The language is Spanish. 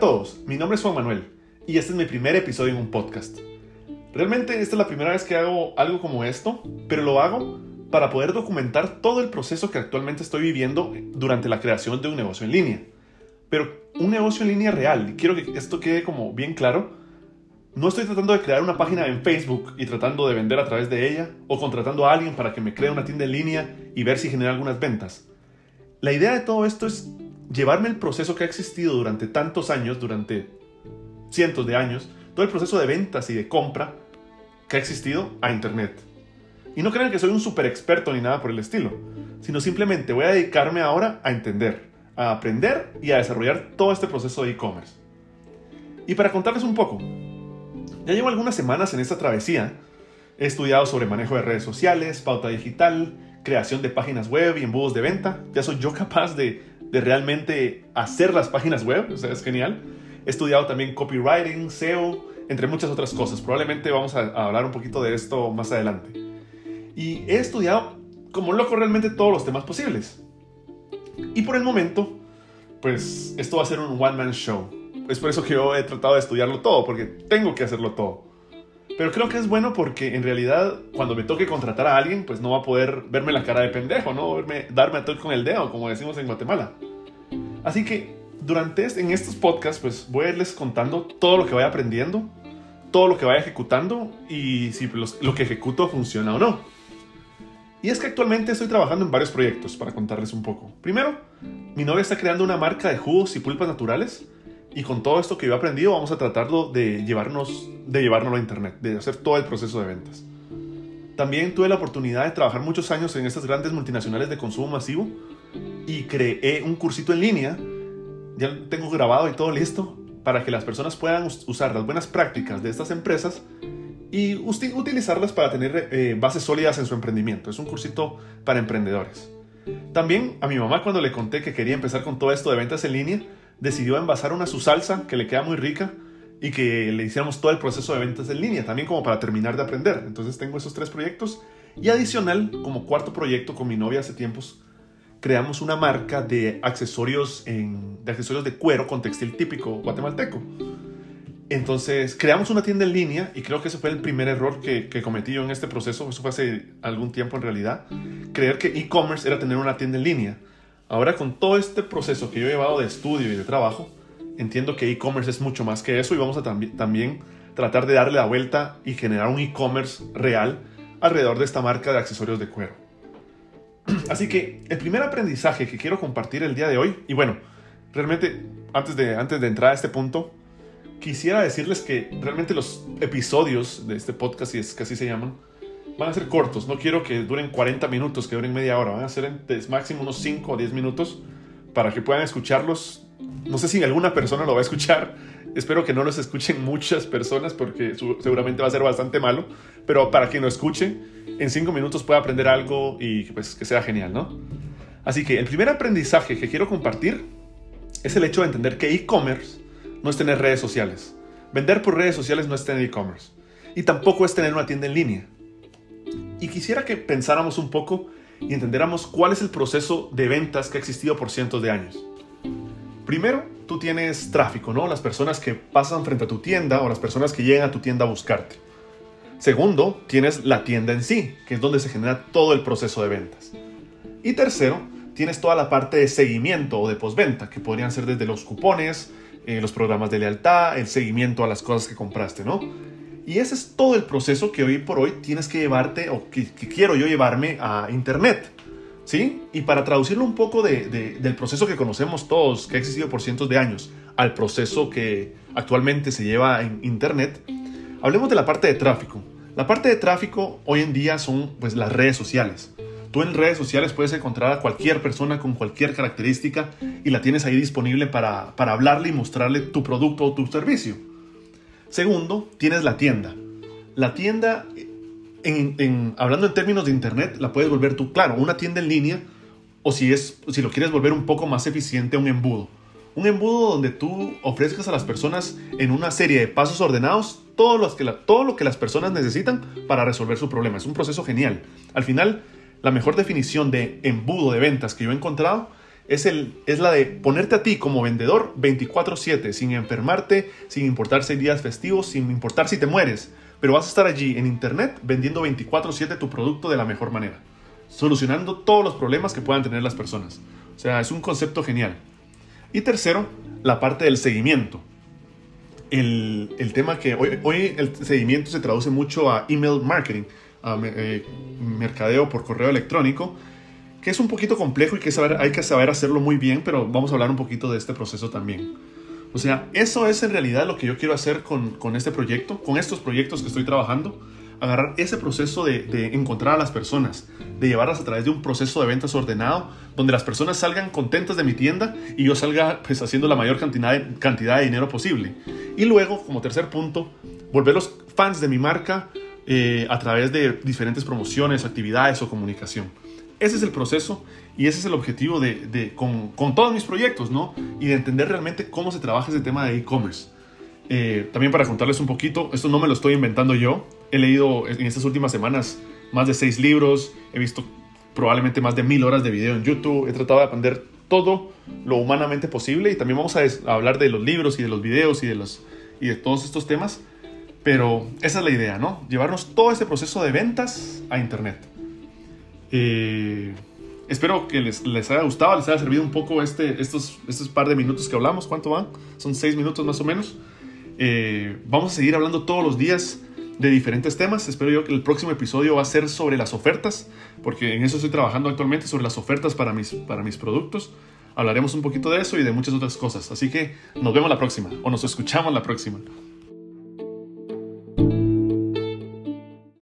todos, mi nombre es Juan Manuel y este es mi primer episodio en un podcast. Realmente esta es la primera vez que hago algo como esto, pero lo hago para poder documentar todo el proceso que actualmente estoy viviendo durante la creación de un negocio en línea. Pero un negocio en línea real, y quiero que esto quede como bien claro, no estoy tratando de crear una página en Facebook y tratando de vender a través de ella o contratando a alguien para que me cree una tienda en línea y ver si genera algunas ventas. La idea de todo esto es llevarme el proceso que ha existido durante tantos años, durante cientos de años, todo el proceso de ventas y de compra que ha existido a Internet. Y no crean que soy un super experto ni nada por el estilo, sino simplemente voy a dedicarme ahora a entender, a aprender y a desarrollar todo este proceso de e-commerce. Y para contarles un poco, ya llevo algunas semanas en esta travesía. He estudiado sobre manejo de redes sociales, pauta digital, creación de páginas web y embudos de venta. Ya soy yo capaz de de realmente hacer las páginas web, o sea, es genial. He estudiado también copywriting, SEO, entre muchas otras cosas. Probablemente vamos a, hablar un poquito de esto más adelante. Y he estudiado como loco realmente todos los temas posibles. Y por el momento, pues esto va a ser un one-man show. Es por eso que yo he tratado de estudiarlo todo, porque tengo que hacerlo todo. Pero creo que es bueno porque en realidad cuando me toque contratar a alguien, pues no va a poder verme la cara de pendejo, ¿no? Verme, darme a toque con el dedo, como decimos en Guatemala. Así que durante en estos podcasts, pues voy a irles contando todo lo que vaya aprendiendo, todo lo que vaya ejecutando y si lo que ejecuto funciona o no. Y es que actualmente estoy trabajando en varios proyectos para contarles un poco. Primero, mi novia está creando una marca de jugos y pulpas naturales y con todo esto que yo he aprendido, vamos a tratarlo de, llevarnos, de llevárnoslo a Internet, de hacer todo el proceso de ventas. También tuve la oportunidad de trabajar muchos años en estas grandes multinacionales de consumo masivo y creé un cursito en línea, ya tengo grabado y todo listo, para que las personas puedan usar las buenas prácticas de estas empresas y utilizarlas para tener eh, bases sólidas en su emprendimiento. Es un cursito para emprendedores. También a mi mamá cuando le conté que quería empezar con todo esto de ventas en línea, decidió envasar una su salsa que le queda muy rica y que le hiciéramos todo el proceso de ventas en línea, también como para terminar de aprender. Entonces tengo esos tres proyectos y adicional, como cuarto proyecto con mi novia hace tiempos, creamos una marca de accesorios, de cuero con textil típico guatemalteco. Entonces creamos una tienda en línea y creo que ese fue el primer error que, que cometí yo en este proceso, eso fue hace algún tiempo en realidad, creer que e-commerce era tener una tienda en línea. Ahora con todo este proceso que yo he llevado de estudio y de trabajo, entiendo que e-commerce es mucho más que eso y vamos a también tratar de darle la vuelta y generar un e-commerce real alrededor de esta marca de accesorios de cuero. Así que el primer aprendizaje que quiero compartir el día de hoy, y bueno, realmente antes de, antes de entrar a este punto, quisiera decirles que realmente los episodios de este podcast, si es que así se llaman, van a ser cortos. No quiero que duren 40 minutos, que duren media hora. Van a ser máximo unos 5 o 10 minutos para que puedan escucharlos. No sé si alguna persona lo va a escuchar. Espero que no los escuchen muchas personas porque seguramente va a ser bastante malo. Pero para quien lo escuche, en 5 minutos pueda aprender algo y pues que sea genial, ¿no? Así que el primer aprendizaje que quiero compartir es el hecho de entender que e-commerce no es tener redes sociales. Vender por redes sociales no es tener e-commerce. Y tampoco es tener una tienda en línea. Y quisiera que pensáramos un poco y entendiéramos cuál es el proceso de ventas que ha existido por cientos de años. Primero, tú tienes tráfico, ¿no? Las personas que pasan frente a tu tienda o las personas que llegan a tu tienda a buscarte. Segundo, tienes la tienda en sí, que es donde se genera todo el proceso de ventas. Y tercero, tienes toda la parte de seguimiento o de postventa, que podrían ser desde los cupones, eh, los programas de lealtad, el seguimiento a las cosas que compraste, ¿no? Y ese es todo el proceso que hoy por hoy tienes que llevarte o que, quiero yo llevarme a Internet. ¿Sí? Y para traducirlo un poco del proceso que conocemos todos, que ha existido por cientos de años, al proceso que actualmente se lleva en Internet, hablemos de la parte de tráfico. La parte de tráfico hoy en día son pues las redes sociales. Tú en redes sociales puedes encontrar a cualquier persona con cualquier característica y la tienes ahí disponible para, para hablarle y mostrarle tu producto o tu servicio. Segundo, tienes la tienda. La tienda, en, hablando en términos de Internet, la puedes volver tú, claro, una tienda en línea o si, es, si lo quieres volver un poco más eficiente, un embudo. Un embudo donde tú ofrezcas a las personas en una serie de pasos ordenados todo, los que todo lo que las personas necesitan para resolver su problema. Es un proceso genial. Al final, la mejor definición de embudo de ventas que yo he encontrado es, el, es la de ponerte a ti como vendedor 24/7, sin enfermarte, sin importar si días festivos, sin importar si te mueres. Pero vas a estar allí en Internet vendiendo 24/7 tu producto de la mejor manera, solucionando todos los problemas que puedan tener las personas. O sea, es un concepto genial. Y tercero, la parte del seguimiento. El, el tema que hoy, hoy, el seguimiento se traduce mucho a email marketing, a eh, mercadeo por correo electrónico, que es un poquito complejo y que saber, hay que saber hacerlo muy bien, pero vamos a hablar un poquito de este proceso también. O sea, eso es en realidad lo que yo quiero hacer con, con este proyecto, con estos proyectos que estoy trabajando, agarrar ese proceso de, de, encontrar a las personas, de llevarlas a través de un proceso de ventas ordenado, donde las personas salgan contentas de mi tienda y yo salga pues haciendo la mayor cantidad de, cantidad de dinero posible. Y luego, como tercer punto, volverlos fans de mi marca eh, a través de diferentes promociones, actividades o comunicación. Ese es el proceso y ese es el objetivo de, con, todos mis proyectos, ¿no? Y de entender realmente cómo se trabaja ese tema de e-commerce. Eh, también para contarles un poquito, esto no me lo estoy inventando yo. He leído en estas últimas semanas más de seis libros, he visto probablemente más de mil horas de video en YouTube, he tratado de aprender todo lo humanamente posible y también vamos a, hablar de los libros y de los videos y de, los, y de todos estos temas. Pero esa es la idea, ¿no? Llevarnos todo este proceso de ventas a Internet. Eh, espero que les, les, haya gustado, les haya servido un poco este, estos, estos par de minutos que hablamos. ¿Cuánto van? Son seis minutos más o menos. Eh, vamos a seguir hablando todos los días de diferentes temas. Espero yo que el próximo episodio va a ser sobre las ofertas, porque en eso estoy trabajando actualmente, sobre las ofertas para mis, para mis productos. Hablaremos un poquito de eso y de muchas otras cosas. Así que nos vemos la próxima, o nos escuchamos la próxima.